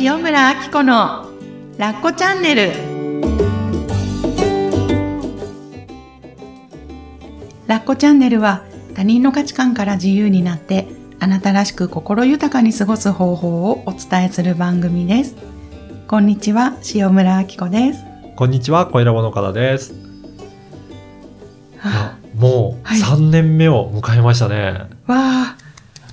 塩村あき子のラッコチャンネル。ラッコチャンネルは他人の価値観から自由になってあなたらしく心豊かに過ごす方法をお伝えする番組です。こんにちは塩村あき子です。こんにちは、小ラボの方です。もうはい。3年目を迎えましたね。あわあ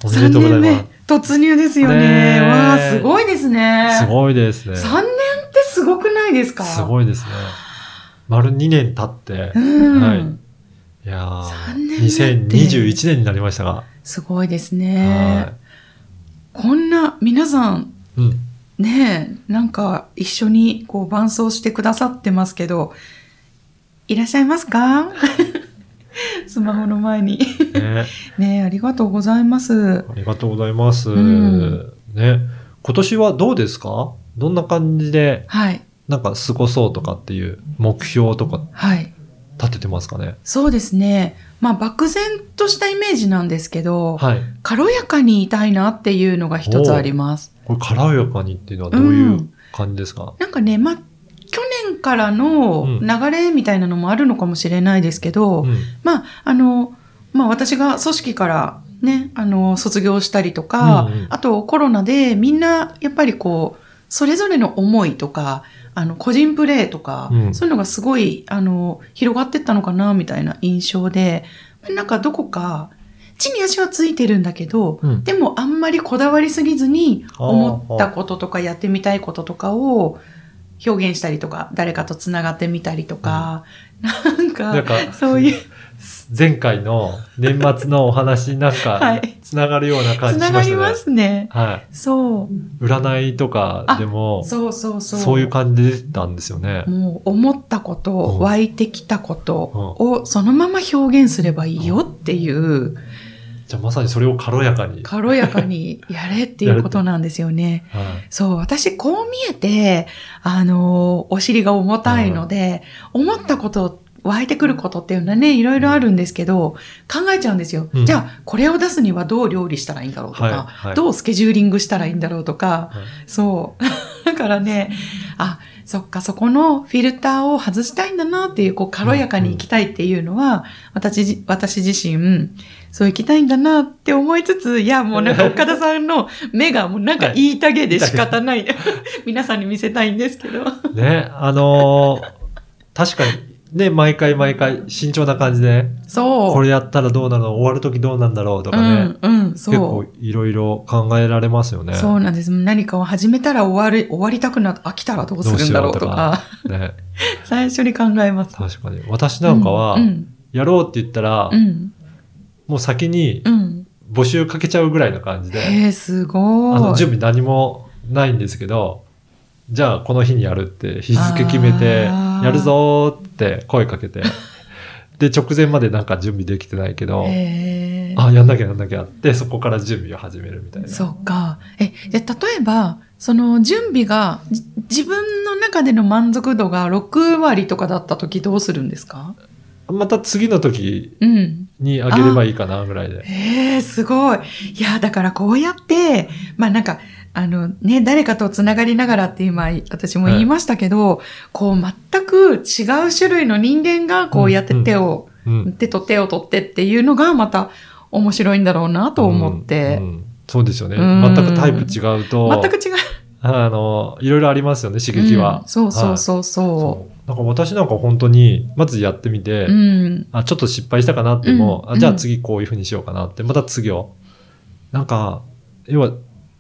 おめでとうございま突入ですよねねえわあすごいですねす。すごいですね。3年ってすごくないですか？すごいですね。丸2年経って、うん、はい。いやー、三年目って2021年になりましたが、すごいですねは。こんな皆さんい。うん。ねえなんか一緒にこう伴奏してくださってますけどいらっしゃいますか？スマホの前に。ね、ねえありがとうございます。ありがとうございます。ん。ね、今年はどうですか？どんな感じで、はい。なんか過ごそうとかっていう目標とかはい。立ててますかね？そうですね。まあ漠然としたイメージなんですけど、はい。軽やかにいたいなっていうのが一つあります。これ、軽やかにっていうのはどういううん。感じですか、なんかねまあからのうん。流れみたいなのもあるのかもしれないですけど、うん。まあ、あの、まあ私が組織からね、あの、卒業したりとか、うんうんあとコロナでみんなやっぱりこう、それぞれの思いとか、あの、個人プレーとか、うん。そういうのがすごい、あの、広がってったのかな、みたいな印象で、なんかどこか、地に足はついてるんだけど、うん。でもあんまりこだわりすぎずに、思ったこととかやってみたいこととかを表現したりとか、誰かとつながってみたりとか、なんか、なんかそういう、前回の年末のお話になん はかい、つながるような感つじしましたね。ながりますね。はい。そう。占いとかでも、そうそうそう。そういう感じで出てたんですよね。もう思ったこと、うん湧いてきたことをそのまま表現すればいいよっていう、じゃあまさにそれを軽やかに。軽やかにやれっていうことなんですよね。はい。そう、私こう見えて、あの、お尻が重たいので、思ったこと、湧いてくることっていうのはね、いろいろあるんですけど、考えちゃうんですよ。うんじゃあ、これを出すにはどう料理したらいいんだろうとか、はいはいどうスケジューリングしたらいいんだろうとか、はいそう。だからね、あ、そっか、そこのフィルターを外したいんだなっていう、こう、軽やかに生きたいっていうのは、私じ、私自身、そう生きたいんだなって思いつつ、いや、もうなんか岡田さんの 目がもうなんか言いたげで仕方ない。皆さんに見せたいんですけど。ね、あのー確かに、ね、毎回毎回慎重な感じで、そう。これやったらどうなるの終わるときどうなんだろうとかね、うん、うん、結構そいろいろ考えられますよね。う。そうなんです。何かを始めたら終わる、終わりたくなって飽きたらどうするんだろうとか、ね、最初に考えます。確かに。私なんかはう、ん、やろうって言ったら、うん、もう先にうん。募集かけちゃうぐらいの感じで、へえ、すごい。あの、準備何もないんですけど、じゃあこの日にやるって日付決めて、やるぞーって声かけて、で、直前までなんか準備できてないけど。あ、やんなきゃやんなきゃって、そこから準備を始めるみたいな。そっか。え、じゃあ例えば、その準備が、じ自分の中での満足度が6割とかだった時どうするんですか？また次の時うん。にあげればいいかなぐらいで。へえ、すごい。いや、だからこうやって、まあなんか、あのね、誰かとつながりながらって今、私も言いましたけど、こう全く違う種類の人間がこうやって手を、うん。手と手を取ってっていうのがまた面白いんだろうなと思って。うんうんそうですよね。うん全くタイプ違うと、全く違う。あの、いろいろありますよね、刺激は。うんそうそうはいそうそそう。なんか私なんか本当に、まずやってみて、う。うん。あ、ちょっと失敗したかなっても、うんあじゃあ次こういう風にしようかなって、また次を。なんか、要は、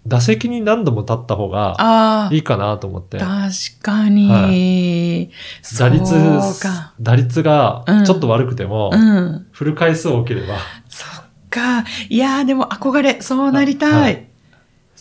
打席に何度も立った方がい、いかなと思って。確かに。打率そうか。、打率がうんちょっと悪くても、うん。振る回数を多ければ、そっか。いやーでも憧れ、そうなりたい。あはい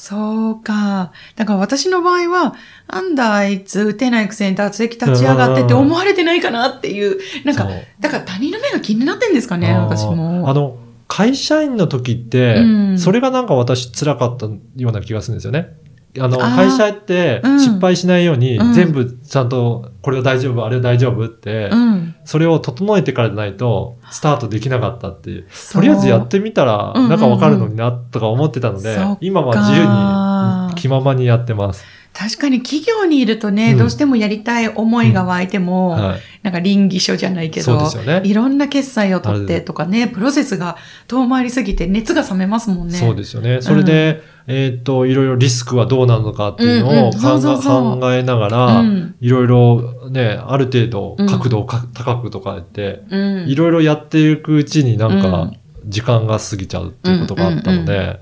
そうか。だから私の場合は、なんだあいつ打てないくせに打席立ち上がってって思われてないかなっていう、なんかだから他人の目が気になってんですかね、私も。あの、会社員の時って、うんそれがなんか私辛かったような気がするんですよね。あの、会社ってうん失敗しないように、うん全部ちゃんと、これは大丈夫、あれは大丈夫って、うん。それを整えてからじゃないと、スタートできなかったっていう。とりあえずやってみたら、なんかわかるのにな、とか思ってたので、今は自由に、気ままにやってます。確かに企業にいるとね、うんどうしてもやりたい思いが湧いても、はい。なんか倫理書じゃないけど、ね。いろんな決済を取ってとかね、プロセスが遠回りすぎて熱が冷めますもんね。そうですよね。それで、えっ、と、いろいろリスクはどうなるのかっていううんうんのを考えながら、うんいろいろね、ある程度角度をか高くとか言って、うん。いろいろやっていくうちになんうかん時間が過ぎちゃうっていうことがあったので、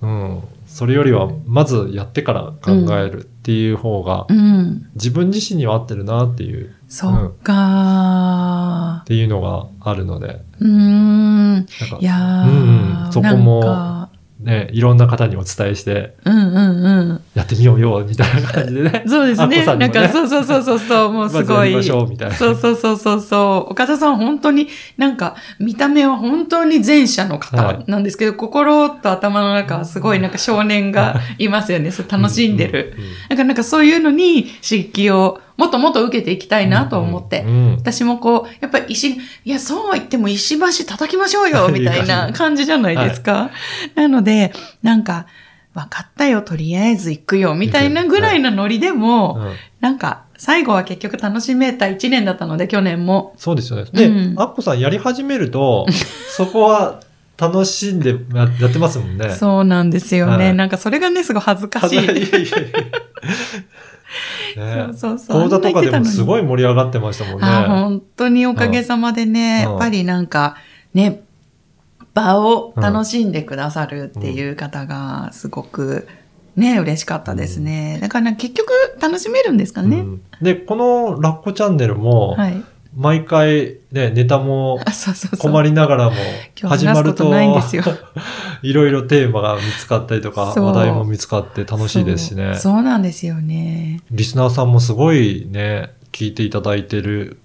うんそれよりはまずやってから考えるっていう方がうん。自分自身には合ってるなっていう、そっかっていうのがあるので、ー。うーん。なんかいやー、うんうんそこもね、いろんな方にお伝えして、うんうんうん。やってみようよ、みたいな感じでね。そうですね。なんか、そうそうそうそうそう、もうすごい。りましょう、みたいな。そうそうそうそうそう。岡田さん本当になんか見た目は本当に前者の方なんですけど、心と頭の中はすごいなんか少年がいますよね。そう楽しんでる。なんかなんかそういうのに刺激をもっともっと受けていきたいなと思って。うん私もこう、やっぱり石、いや、そうは言っても石橋叩きましょうよ、みたいな感じじゃないですか。なので、なんか、分かったよ、とりあえず行くよ、みたいなぐらいのノリでも、うんなんか、最後は結局楽しめた1年だったので、去年も。そうですよね。で、うんアッコさんやり始めると、そこは楽しんでややってますもんね。そうなんですよね。はいなんかそれがね、すごい恥ずかしい。いやいやいやいやねそうそうそう。講座とかでもすごい。い盛り上がってましたもんね。あ、本当におかげさまでね、うんやっぱりなんか、ね、場を楽しんでくださるっていう方がすごくね、嬉しかったですね。だから結局楽しめるんですかね。うんで、このラッコチャンネルも、はい。毎回ね、ネタも。困りながらも、始まると、な いろいろテーマが見つかったりとか、話題も見つかって楽しいですしねそう。そうなんですよね。リスナーさんもすごいね、聞いていただいてる、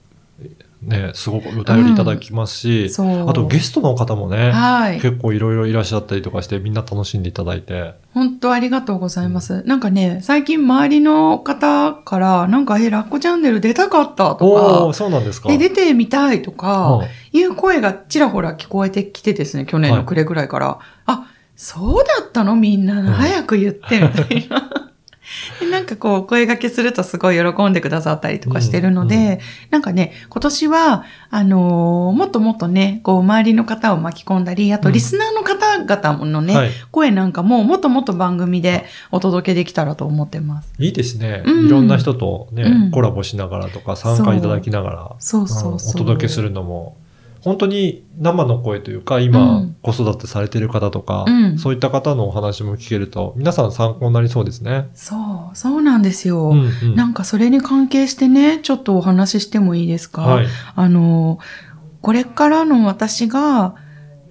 ね、すごくお便りいただきますし、そう。あとゲストの方もね、はい。結構いろいろいらっしゃったりとかして、みんな楽しんでいただいて。本当ありがとうございます。なんかね、最近周りの方から、なんか、え、ラッコチャンネル出たかったとか、そうなんですか。え、出てみたいとか、うんいう声がちらほら聞こえてきてですね、去年の暮れぐらいから、あ、そうだったの？みんな、ん早く言って、みたいな。でなんかこう、お声掛けするとすごい喜んでくださったりとかしてるので、うんうんなんかね、今年は、あのーもっともっとね、こう、周りの方を巻き込んだり、あと、リスナーの方々のね、はい。声なんかももっともっと番組でお届けできたらと思ってます。いいですね。うんいろんな人とね、うんコラボしながらとか参加いただきながら、そうそうそう。うんお届けするのも、本当に生の声というか、今、うん子育てされてる方とか、うんそういった方のお話も聞けると、皆さん参考になりそうですね。そう、そうなんですよ。うんうんなんかそれに関係してね、ちょっとお話ししてもいいですか、はい。あの、これからの私が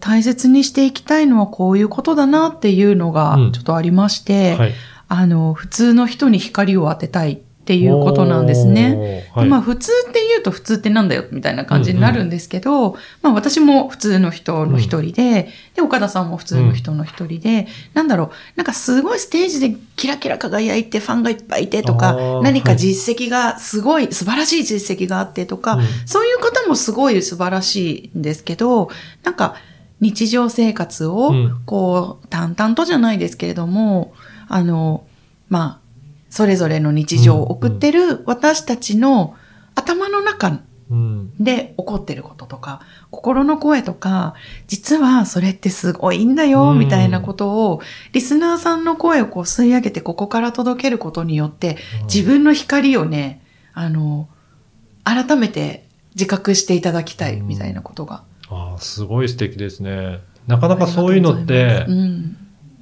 大切にしていきたいのはこういうことだなっていうのがうんちょっとありまして、はい。あの、普通の人に光を当てたいっていうことなんですね。はい。まあ普通って言うと普通ってなんだよみたいな感じになるんですけど、まあ私も普通の人の一人で、で、岡田さんも普通の人の一人で、なんだろう、なんかすごいステージでキラキラ輝いてファンがいっぱいいてとあかー、何か実績がすごい素晴らしい実績があってとか、うんそういう方もすごい素晴らしいんですけど、なんか日常生活をうんこう淡々とじゃないですけれども、あの、まあ、それぞれの日常を送ってる私たちの頭の中うん。で起こってることとか、心の声とか、実はそれってすごいんだよ、うんみたいなことを、リスナーさんの声をこう吸い上げてここから届けることによって、自分の光をね、あの、改めて自覚していただきたい、みたいなことが。ああ、すごい素敵ですね。なかなかそういうのって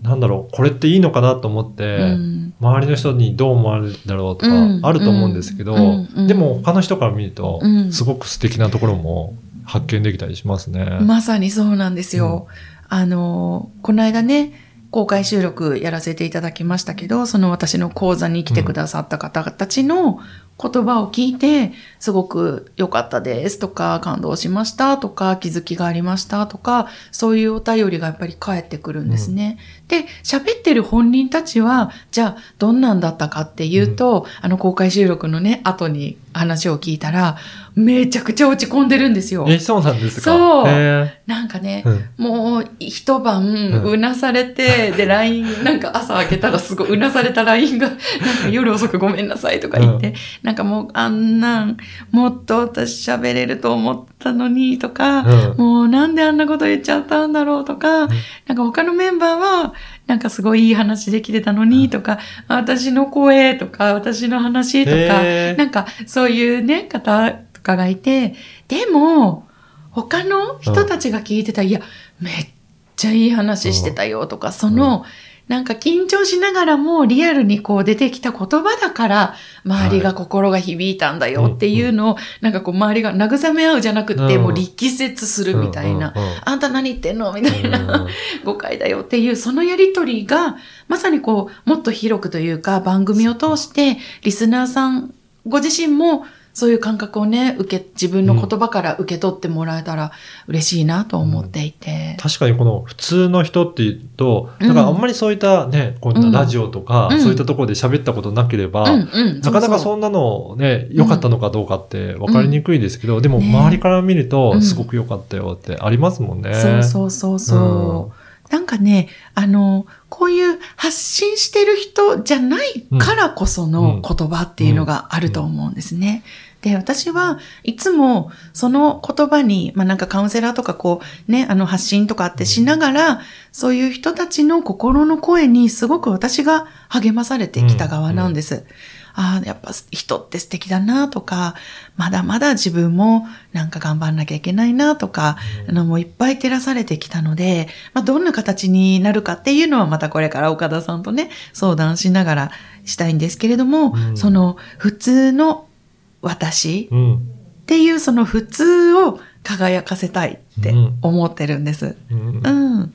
なんだろう、これっていいのかなと思って、うん。うん周りの人にどう思われるんだろうとかうんあると思うんですけど、うんうんでも他の人から見るとうんすごく素敵なところも発見できたりしますね。まさにそうなんですよ。あの、この間ね、公開収録やらせていただきましたけど、その私の講座に来てくださった方たちの言葉を聞いて、すごく良かったですとか、感動しましたとか、気づきがありましたとか、そういうお便りがやっぱり返ってくるんですね。で、喋ってる本人たちは、じゃあどんなんだったかっていうと、あの公開収録のね、後に話を聞いたら、めちゃくちゃ落ち込んでるんですよ。え、そうなんですか？そう。へなんかね、ーうん。もう一晩ううなされて、で、LINE、なんか朝開けたらすごいうなされた LINE が、なんか夜遅くごめんなさいとか言って、なんかもうあんなん、もっと私喋れると思ったのにとか、うん。もうなんであんなこと言っちゃったんだろうとか、なんか他のメンバーは、なんかすごいいい話できてたのにとか、私の声とか、私の話とか、なんかそういうね、方とかがいて、でも、他の人たちが聞いてた、いや、めっちゃいい話してたよとか、その、なんか緊張しながらもリアルにこう出てきた言葉だから、周りが心が響いたんだよっていうのを、なんかこう周りが慰め合うじゃなくて、うん。もう力説するみたいな、あんた何言ってんのみたいな、うん。誤解だよっていう、そのやりとりが、まさにこう、もっと広くというか、番組を通して、リスナーさん、ご自身も、そういう感覚をね、受け、自分の言葉から受け取ってもらえたら嬉しいなと思っていて。確かにこの普通の人っていうと、うんなんかあんまりそういったね、こんなラジオとか、うんそういったところで喋ったことなければ、うんうん。なかなかうそんなのね、良かったのかどうかって分かりにくいですけど、でもね周りから見るうと、んすごく良かったよってありますもんね。そうそうそうそう。なんかね、あの、こういう発信してる人じゃないからこその言葉っていうのがあると思うんですね。で、私はいつもその言葉に、まあなんかカウンセラーとかこうね、あの発信とかってしながら、そういう人たちの心の声にすごく私が励まされてきた側なんです。ああ、やっぱ人って素敵だなとか、まだまだ自分もなんか頑張んなきゃいけないなとか、あのもういっぱい照らされてきたので、まあどんな形になるかっていうのはまたこれから岡田さんとね、相談しながらしたいんですけれども、うんその普通の私うん。っていうその普通を輝かせたいって思ってるんです。うんうん。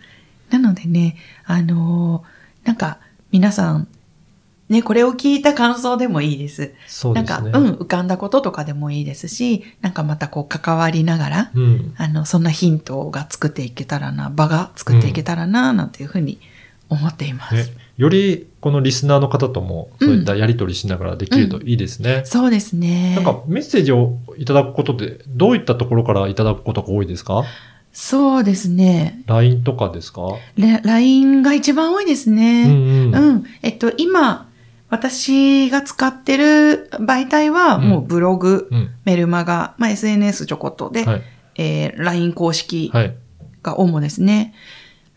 なのでね、あのーなんか皆さん、ね、これを聞いた感想でもいいです。なんか、そうですね。うん、浮かんだこととかでもいいですし、なんかまたこう関わりながら、うん。あの、そんなヒントが作っていけたらな、場が作っていけたらな、なんていうふうに思っています。ね、よりこのリスナーの方ともそういったやり取りしながらできるといいですね。そうですね。なんかメッセージをいただくことで、どういったところからいただくことが多いですか？そうですね。?LINE とかですか？レ LINE が一番多いですうんね。うん。うん。えっと、今、私が使ってる媒体は、もうブログ、うん。メルマガ、まあ、SNS ちょこっとで、はい。えー LINE 公式はい。が主ですね。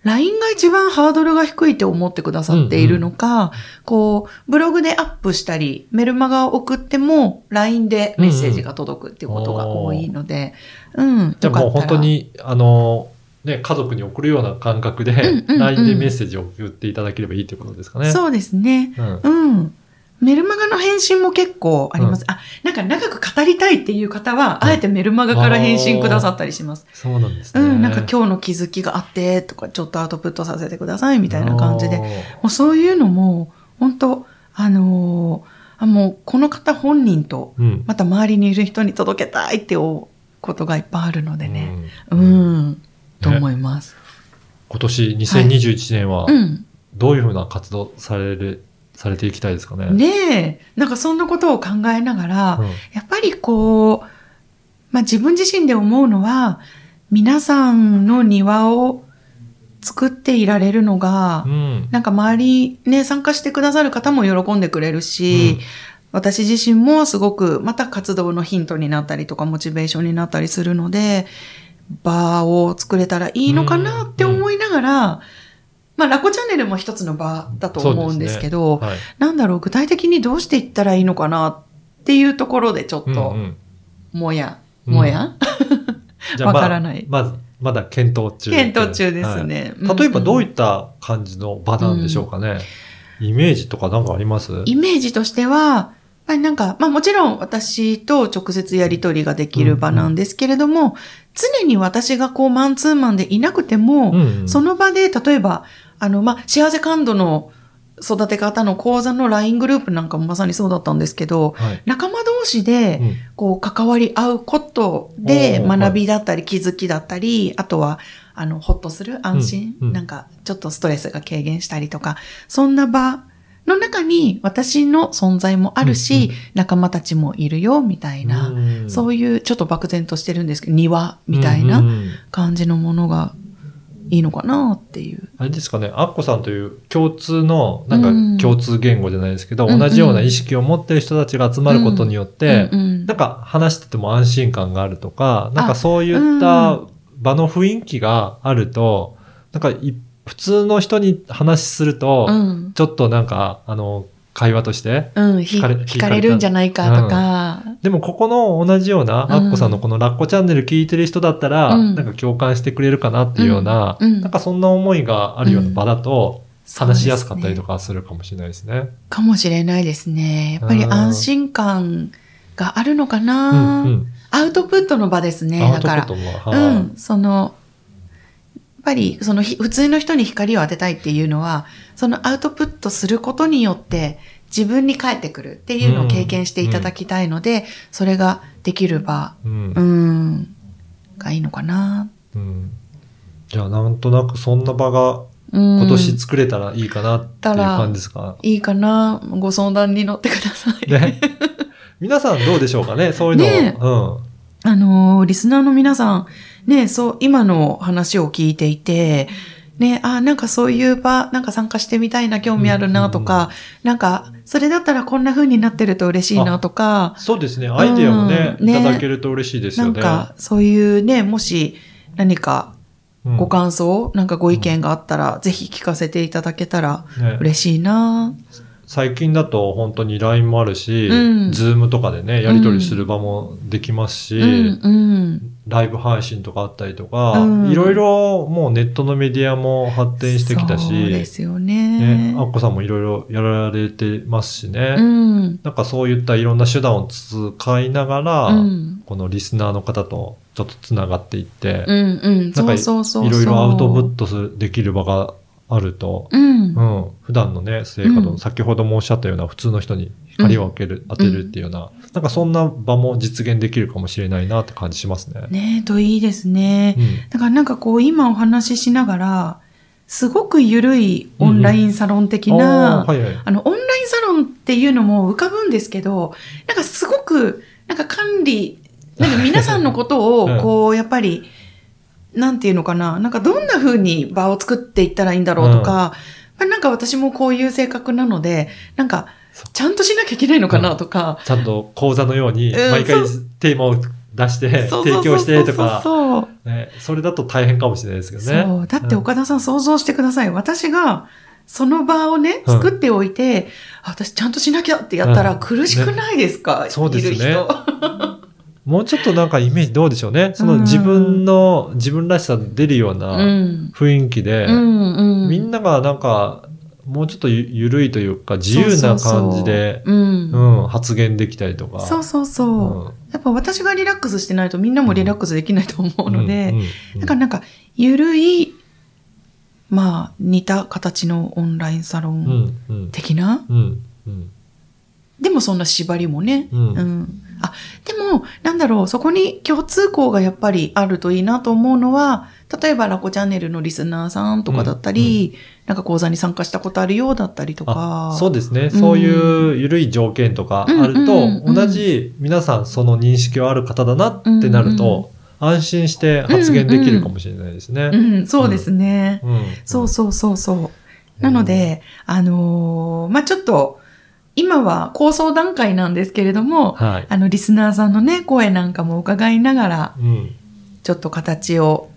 LINE が一番ハードルが低いって思ってくださっているのか、こう、ブログでアップしたり、メルマガを送っても、LINE でメッセージが届くっていうことが多いので、うん。じゃあもう本当。に、あの、ね、家族に送るような感覚で、んうんうん LINE でメッセージを送っていただければいいということですかね。そうですね。うん。うん。メルマガの返信も結構あります。あ、なんか長く語りたいっていう方は、あえてメルマガから返信くださったりします。そうなんですね。うん、なんか今日の気づきがあって、とか、ちょっとアウトプットさせてください、みたいな感じで。もうそういうのも、本当あのーあ、もうこの方本人と。また周りにいる人に届けたいっていうことがいっぱいあるのでね。ううんん、と思います。今年2021年はうん。どういうふうな活動される、されていきたいですかね？ねえ、なんかそんなことを考えながら、うんやっぱりこう、まあ自分自身で思うのは、皆さんの庭を作っていられるのが、うん。なんか周りね、参加してくださる方も喜んでくれるし、うん私自身もすごくまた活動のヒントになったりとかモチベーションになったりするので、場を作れたらいいのかなって思いながら、まあラコチャンネルも一つの場だと思うんですけど、はい。なんだろう、具体的にどうしていったらいいのかなっていうところでちょっと、うんうん。もや、うん。もや、わからない。まず、まだ検討中。検討中ですね。はい。例えばどういっった感じの場なんでしょうかね。イメージとかなんかあります？イメージとしては、まあなんか、まあもちろん私と直接やり取りができる場なんですけれども、常に私がこうマンツーマンでいなくても、うんうん。その場で例えば、あの、まあ幸せ感度の育て方の講座の LINE グループなんかもまさにそうだったんですけど、はい。仲間同士で、うん。こう関わり合うことで学びだったり気づきだったり、あとはあのほっとする安心、うんうん。なんかちょっとストレスが軽減したりとかそんな場の中に私の存在もあるし、うん仲間たちもいるよ、みたいな、うん。そういうちょっと漠然としてるんですけど、庭みたいなうんうん。うん感じのものがいいのかなっていう。あれですかね、アッコさんという共通の、なうん。んか共通言語じゃないですけど、うんうん。同じような意識を持ってる人たちが集まることによって、うんうん。なんか話してても安心感があるとか、なんかそういうん。った場の雰囲気があると、なんかい普通の人に話すると、うん。ちょっとなんか、あの、会話として、うん、ひ惹かれ惹かれるんじゃないかとか、でもここの同じような、うんアッコさんのこのラッコチャンネル聞いてる人だったら、うんなんか共感してくれるかなっていうような、うんうんなんかそんな思いがあるような場だと、話しやすかったりとか。かするかもしれないですね。かもしれないですね。やっぱり安心感があるのかな、うんうん。アウトプットの場ですね。アウトプだから。ットも、うはいん、その、ぱり、そのひ、普通の人に光を当てたいっていうのは、そのアウトプットすることによって、自分に返ってくるっていうのを経験していただきたいので、それができる場、うんうん、がいいのかな。うん。じゃあなんとなくそんな場がうん、今年作れたらいいかなっていう感じですか、いいかな。ご相談に乗ってください。ね。皆さんどうでしょうかねそういうのを。ねあのーリスナーの皆さん、ね、そう、今の話を聞いていて、ね、あ、なんかそういう場、なんか参加してみたいな、興味あるなとか、なんか、それだったらこんな風になってると嬉しいなとかうん。、そうですね。アイデアもね、うんねいただけると嬉しいですなよね。んか、そういうね、もし何かうんご感想、なんかご意見があったら、ぜひ聞かせていただけたらね嬉しいな最近だと本当に LINE もあるし、うんズームとかでね、やり取りする場もできますし、うん、うん。ライブ配信とかあったりとか、うんいろいろもうネットのメディアも発展してきたし、そうですよね、ね。アッコさんもいろいろやられてますしね、うん。なんかそういったいろんな手段を使いながら、うん。このリスナーの方とちょっとつながっていって、うんうん。なんか。いろいろアウトプットするできる場があると、うん。うん、普段のね、生活の、うん先ほどもおっしゃったような普通の人に光を当てる、当てるっていうような、なんかそんな場も実現できるかもしれないなって感じしますね。ねえ、といいですね。うんだからなんかこう今お話ししながら、すごく緩いオンラインサロン的な、あーはいはい。あの、オンラインサロンっていうのも浮かぶんですけど、なんかすごく、なんか管理、なんか皆さんのこと うんを、こう、やっぱり、なんていうのかな、なんかどんな風に場を作っていったらいいんだろうとか、やっぱりなんか私もこういう性格なので、なんか、ちゃんとしなきゃいけないのかなとか、ちゃんと講座のように、うん毎回そテーマを出して、提供してとか、そう。ね、それだと大変かもしれないですけどね。そう。だって岡田さん想像してください。私が、その場をね、うん。作っておいて、あ私ちゃんとしなきゃってやったらうん。苦しくないですか、そうですね。いる人。もうちょっとなんかイメージどうでしょうね。そのうん自分の、自分らしさ出るようう。なん雰囲気で、うんうん。みんながなんか、もうちょっとゆゆるいというか、自由な感じで、そうん。うん、発言できたりとか。そうそうそう。うんやっぱ私がリラックスしてないとみんなもリラックスできないと思うので、うんうんうんだからなんか、ゆるい、まあ、似た形のオンラインサロうンんうん的な、うんうんでもそんな縛りもね。うんあ、でも、なんだろう、そこに共通項がやっぱりあるといいなと思うのは、例えばラコチャンネルのリスナーさんとかだったり、なんか講座に参加したことあるようだったりとか。あそうですね。そういう緩い条件とかあると、うんうんうん同じ皆さんその認識はある方だなってなると、安心して発言できるかもしれないですね。うん、そうですね。うんそうそうそうそう。なので、あのーまあ、ちょっと、今は構想段階なんですけれども、はい。あの、リスナーさんのね、声なんかも伺いながら、うん。ちょっと形を、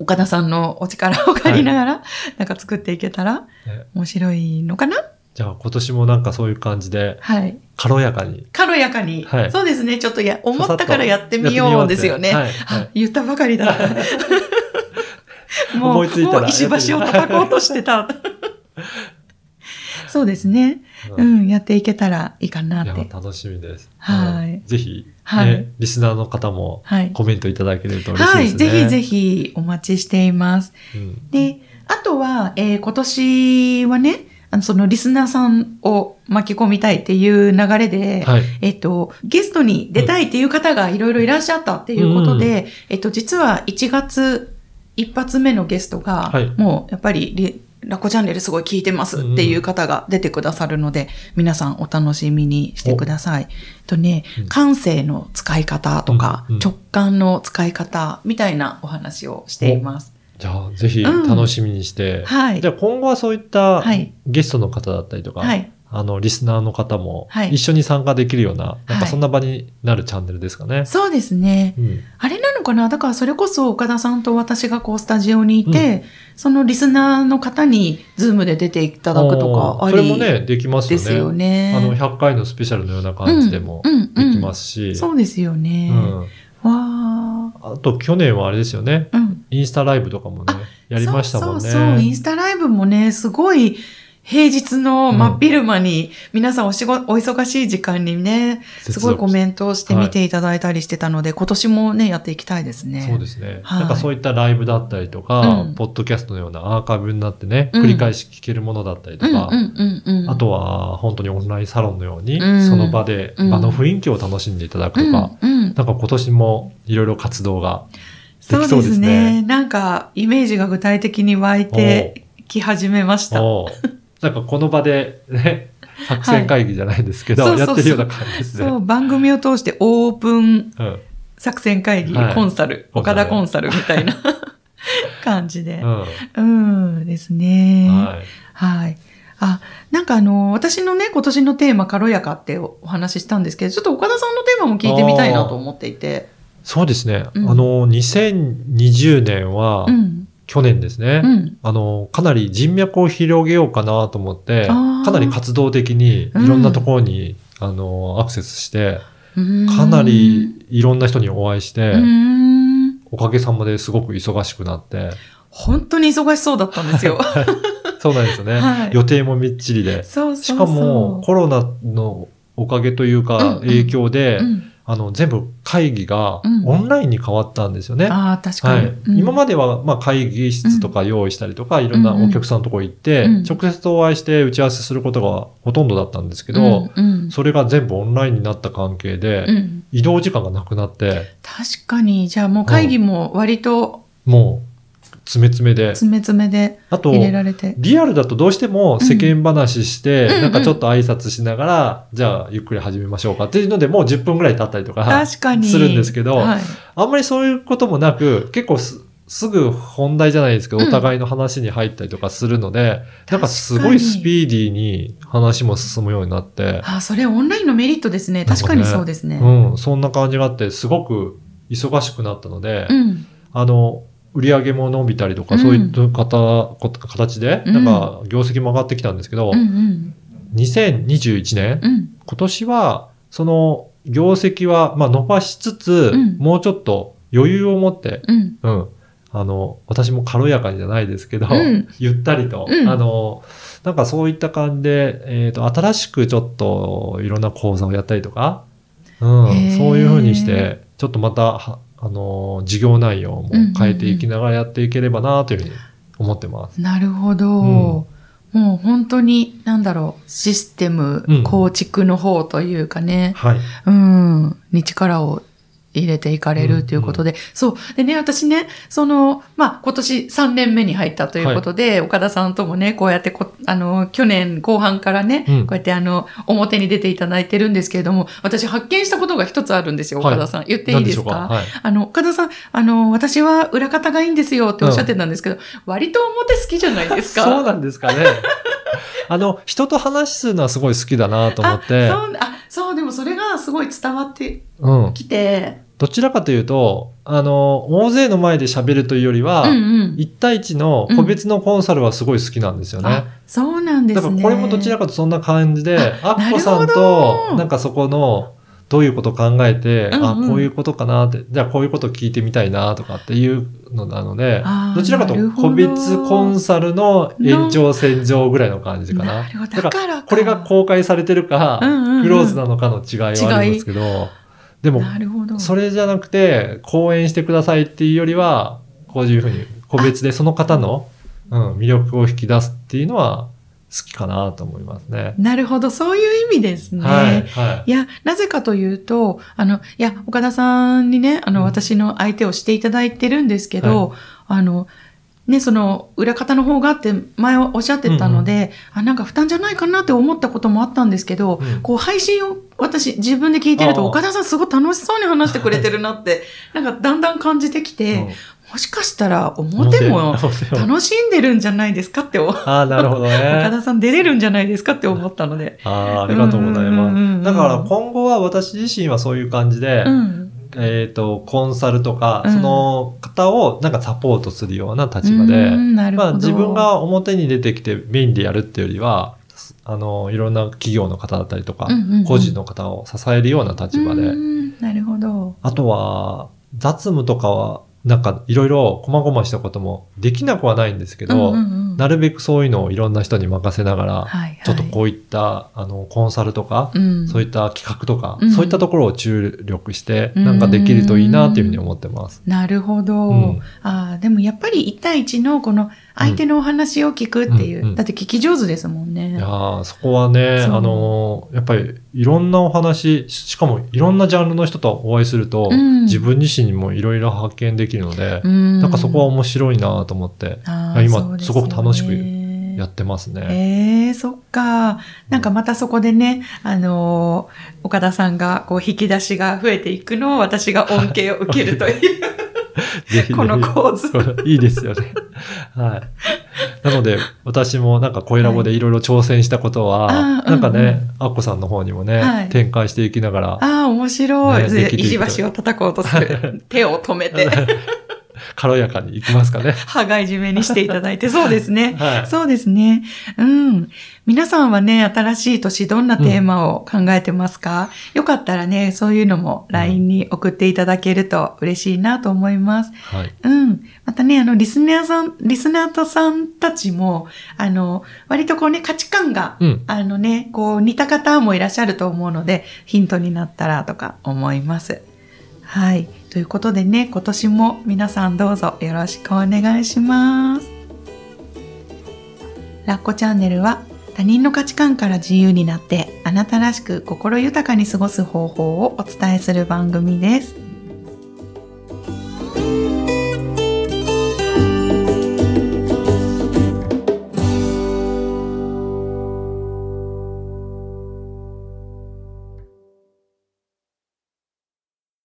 岡田さんのお力を借りながら、なんか作っていけたらね面白いのかな？じゃあ今年もなんかそういう感じで、はい。軽やかに。軽やかに。はいそうですね。ちょっとや、思ったからやってみようですよね。はいはいあ言ったばかりだ。もう、思いついたらもう石橋を叩こうとしてた。そうですね。ううんん、やっていけたらいいかなって。楽しみです。はいうんぜひ、はいね、リスナーの方もはい。コメントいただけると嬉しいはい。ですね。ぜひぜひお待ちしています。うんで、あとは、えー今年はね、あの、そのリスナーさんを巻き込みたいっていう流れで、はい。えっと、ゲストに出たいっていう方がいろいろいらっしゃったっていうことで、えっと、実は1月一発目のゲストが、はいもうやっぱりリラコチャンネルすごい聞いてますっていう方が出てくださるので、皆さんお楽しみにしてください。とねうん、感性の使い方とか、うんうん直感の使い方みたいなお話をしています。じゃあ、ぜひうん楽しみにして。はいじゃあ、今後はそういったはいゲストの方だったりとか、はい。あの、リスナーの方もはい一緒に参加できるような、なんはいかそんな場になるチャンネルですかね。そうですね。うん。あれなのかなだからそれこそ岡田さんと私がこうスタジオにいて、そのリスナーの方にズームで出ていただくとかあーそれもりね、できますよね。ですよね。あの、100回のスペシャルのような感じでもうんうんうんできますし。そうですよね。うんわあ。あと、去年はあれですよね。うん。インスタライブとかもね、やりましたもんね。そうそうそう。インスタライブもね、すごい平日の真っ昼間に、皆さんお仕事、お忙しい時間にね、すごいコメントをして見ていただいたりしてたので、今年もね、やっていきたいですね。そうですね。はいなんかそういったライブだったりとか、うんポッドキャストのようなアーカイブになってね、うん繰り返し聞けるものだったりとか。あとは本当にオンラインサロンのように、うんその場でうん場の雰囲気を楽しんでいただくとか、なんか今年もいろいろ活動がでそうできそうですすね。ね。なんか、イメージが具体的に湧いてき始めました。なんかこの場でね、作戦会議じゃないですけど、はいやってるような感じですね。そう、番組を通してオープンうん作戦会議、はいコンサル、コンサル岡田コンサルみたいな 感じで。うんうん、ですね。はい。はい。あ、なんかあの、私のね、今年のテーマ、軽やかっておお話ししたんですけど、ちょっと岡田さんのテーマも聞いてみたいなと思っていて。そうですね。うんあの、2020年は、うん。去年ですね。うん。あの、かなり人脈を広げようかなと思って、かなり活動的にいろんなところに、あの、アクセスして、かなりいろんな人にお会いして、うん。おかげさまですごく忙しくなって、本当に忙しそうだったんですよ。そうなんですよね。はい予定もみっちりで。そうそうそう。しかも、コロナのおかげといううんか、うん影響で、うん、あの、全部会議がうん。オンラインに変わったんですよね。ああ、確はい。かに。うん。今までは、まあ、会議室とか用意したりとか、いろんなお客さんのとこ行って、うんうん直接お会いして打ち合わせすることがほとんどだったんですけど、うんうん。それが全部オンラインになった関係で、うん。移動時間がなくなって、確かに、じゃあもう会議も割ともう、詰め詰めで。詰め詰めであと入、れられて。リアルだとどうしても世間話して、うんなんかちょっと挨拶しながら、じゃあゆっくり始めましょうかっていうので、もう10分ぐらい経ったりとか、確かに。するんですけどはいあんまりそういうこともなく、結構すすぐ本題じゃないですけど、うんお互いの話に入ったりとかするので、なんかすごいスピーディーに話も進むようになって、あ、それオンラインのメリットですね。確かにそうですね。うん、そんな感じがあって、すごく忙しくなったので、うん。あの、売り上げも伸びたりとか、うんそういった方こ形で、うんなんか業績も上がってきたんですけど、うんうん。2021年、うん。今年は、その業績は、まあ、伸ばしつつ、うんもうちょっと余裕を持って、うん。うん。あの、私も軽やかにじゃないですけど、うんゆったりと、うんあの、なんかそういった感じで、えっ、と、新しくちょっといろんな講座をやったりとか、うんそういうふうにして、ちょっとまた、はあの、事業内容も変えていきながらやっていければなというふうに思ってます。なるほど。んもう本当に、なんだろう、システムうん構築の方というかね、はい。うん、に力を入れていかれるということで、そう。でね、私ね、その、まあ、今年3年目に入ったということで、岡田さんともね、こうやってこ、あの、去年後半からね、うんこうやってあの、表に出ていただいてるんですけれども、私発見したことが一つあるんですよ、はい岡田さん。言っていいですか？はい。あの、岡田さん、あの、私は裏方がいいんですよっておっしゃってたんですけど、割と表好きじゃないですか？そうなんですかね。あの、人と話すのはすごい好きだなと思ってあ、そう、あ、そう、でもそれがすごい伝わってうん。きて、どちらかというと、あの、大勢の前で喋るというよりは、うんうん。一対一の個別のコンサルはすごい好きなんですよね。あ、そうなんですね。だからこれもどちらかとそんな感じで、あアッコさんとなんかそこの、どういうことを考えて、うんうんあ、こういうことかなって、じゃあこういうことを聞いてみたいなとかっていうのなのであー、どちらかというと個別コンサルの延長線上ぐらいの感じかな。なるほど。だか、だかららかこれが公開されてるか、うんうんうんクローズなのかの違いはあるんですけど、でも。それじゃなくて、講演してくださいっていうよりは、こういうふうに個別でその方の、うん、魅力を引き出すっていうのは好きかなと思いますね。なるほど。そういう意味ですね。はい、はい。いや、なぜかというと、あの、いや、岡田さんにね、あの、うん私の相手をしていただいてるんですけど、あの、ね、その裏方の方がって前おっしゃってたので、あ、なんか負担じゃないかなって思ったこともあったんですけど、うんこう配信を私自分で聞いてると、岡田さんすごい楽しそうに話してくれてるなって、なんかだんだん感じてきて、うんもしかしたら表も楽しんでるんじゃないですかって、岡ああ、なるほどね。田さん出れるんじゃないですかって思ったので。ああ、ありがとうございうんうんうんうんます。だから今後は私自身はそういう感じで、うん。えっ、と、コンサルとか、うんその方をなんかサポートするような立場うで。まあ自分が表に出てきてメインでやるっていうよりは、あの、いろんな企業の方だったりとか、うんうんうん個人の方を支えるような立場で、うんなるほど。あとは、雑務とかは、なんかいろいろ細々したこともできなくはないんですけど、うんうんうん。なるべくそういうのをいろんな人に任せながら、はいはい。ちょっとこういった、あの、コンサルとか、うん。そういった企画とか、うん。そういったところを注力して、うん。なんかできるといいなっていうふうに思ってます。なるほど。あ、でもやっぱり1対1のこの相手のお話を聞くっていう。うんうんだって聞き上手ですもんいね。やーそこはね、あのーやっぱりいろんなお話、ししかもいろんなジャンルの人とお会いすると、うん自分自身にもいろいろ発見できるので、うんなんかそこは面白いなと思って今すごく楽しくやってますね。ええそっか。なんかまたそこでね、あのー岡田さんがこう引き出しが増えていくのを私が恩恵を受けるという。ぜひこの構図いいですよね。はい。なので、私もなんか声ラボでいろいろ挑戦したことは、あーなんかね、うんうんアッコさんの方にもね、はい展開していきながら、ああ、面白い。ね石橋を叩こうとする。手を止めて、軽やかにいきますかね。羽交い締めにしていただいて。そうですね。はい。そうですね。うん。皆さんはね、新しい年どんなテーマを考えてますか、よかったらね、そういうのも LINE に送っていただけると嬉しいなと思います。はい。うん。またね、あの、リスナーさん、リスナーとさんたちも、あの、割とこうね、価値観が、うん。あのね、こう似た方もいらっしゃると思うので、ヒントになったらとか思います。はい。ということでね、今年も皆さんどうぞよろしくお願いします。ラッコチャンネルは他人の価値観から自由になってあなたらしく心豊かに過ごす方法をお伝えする番組です。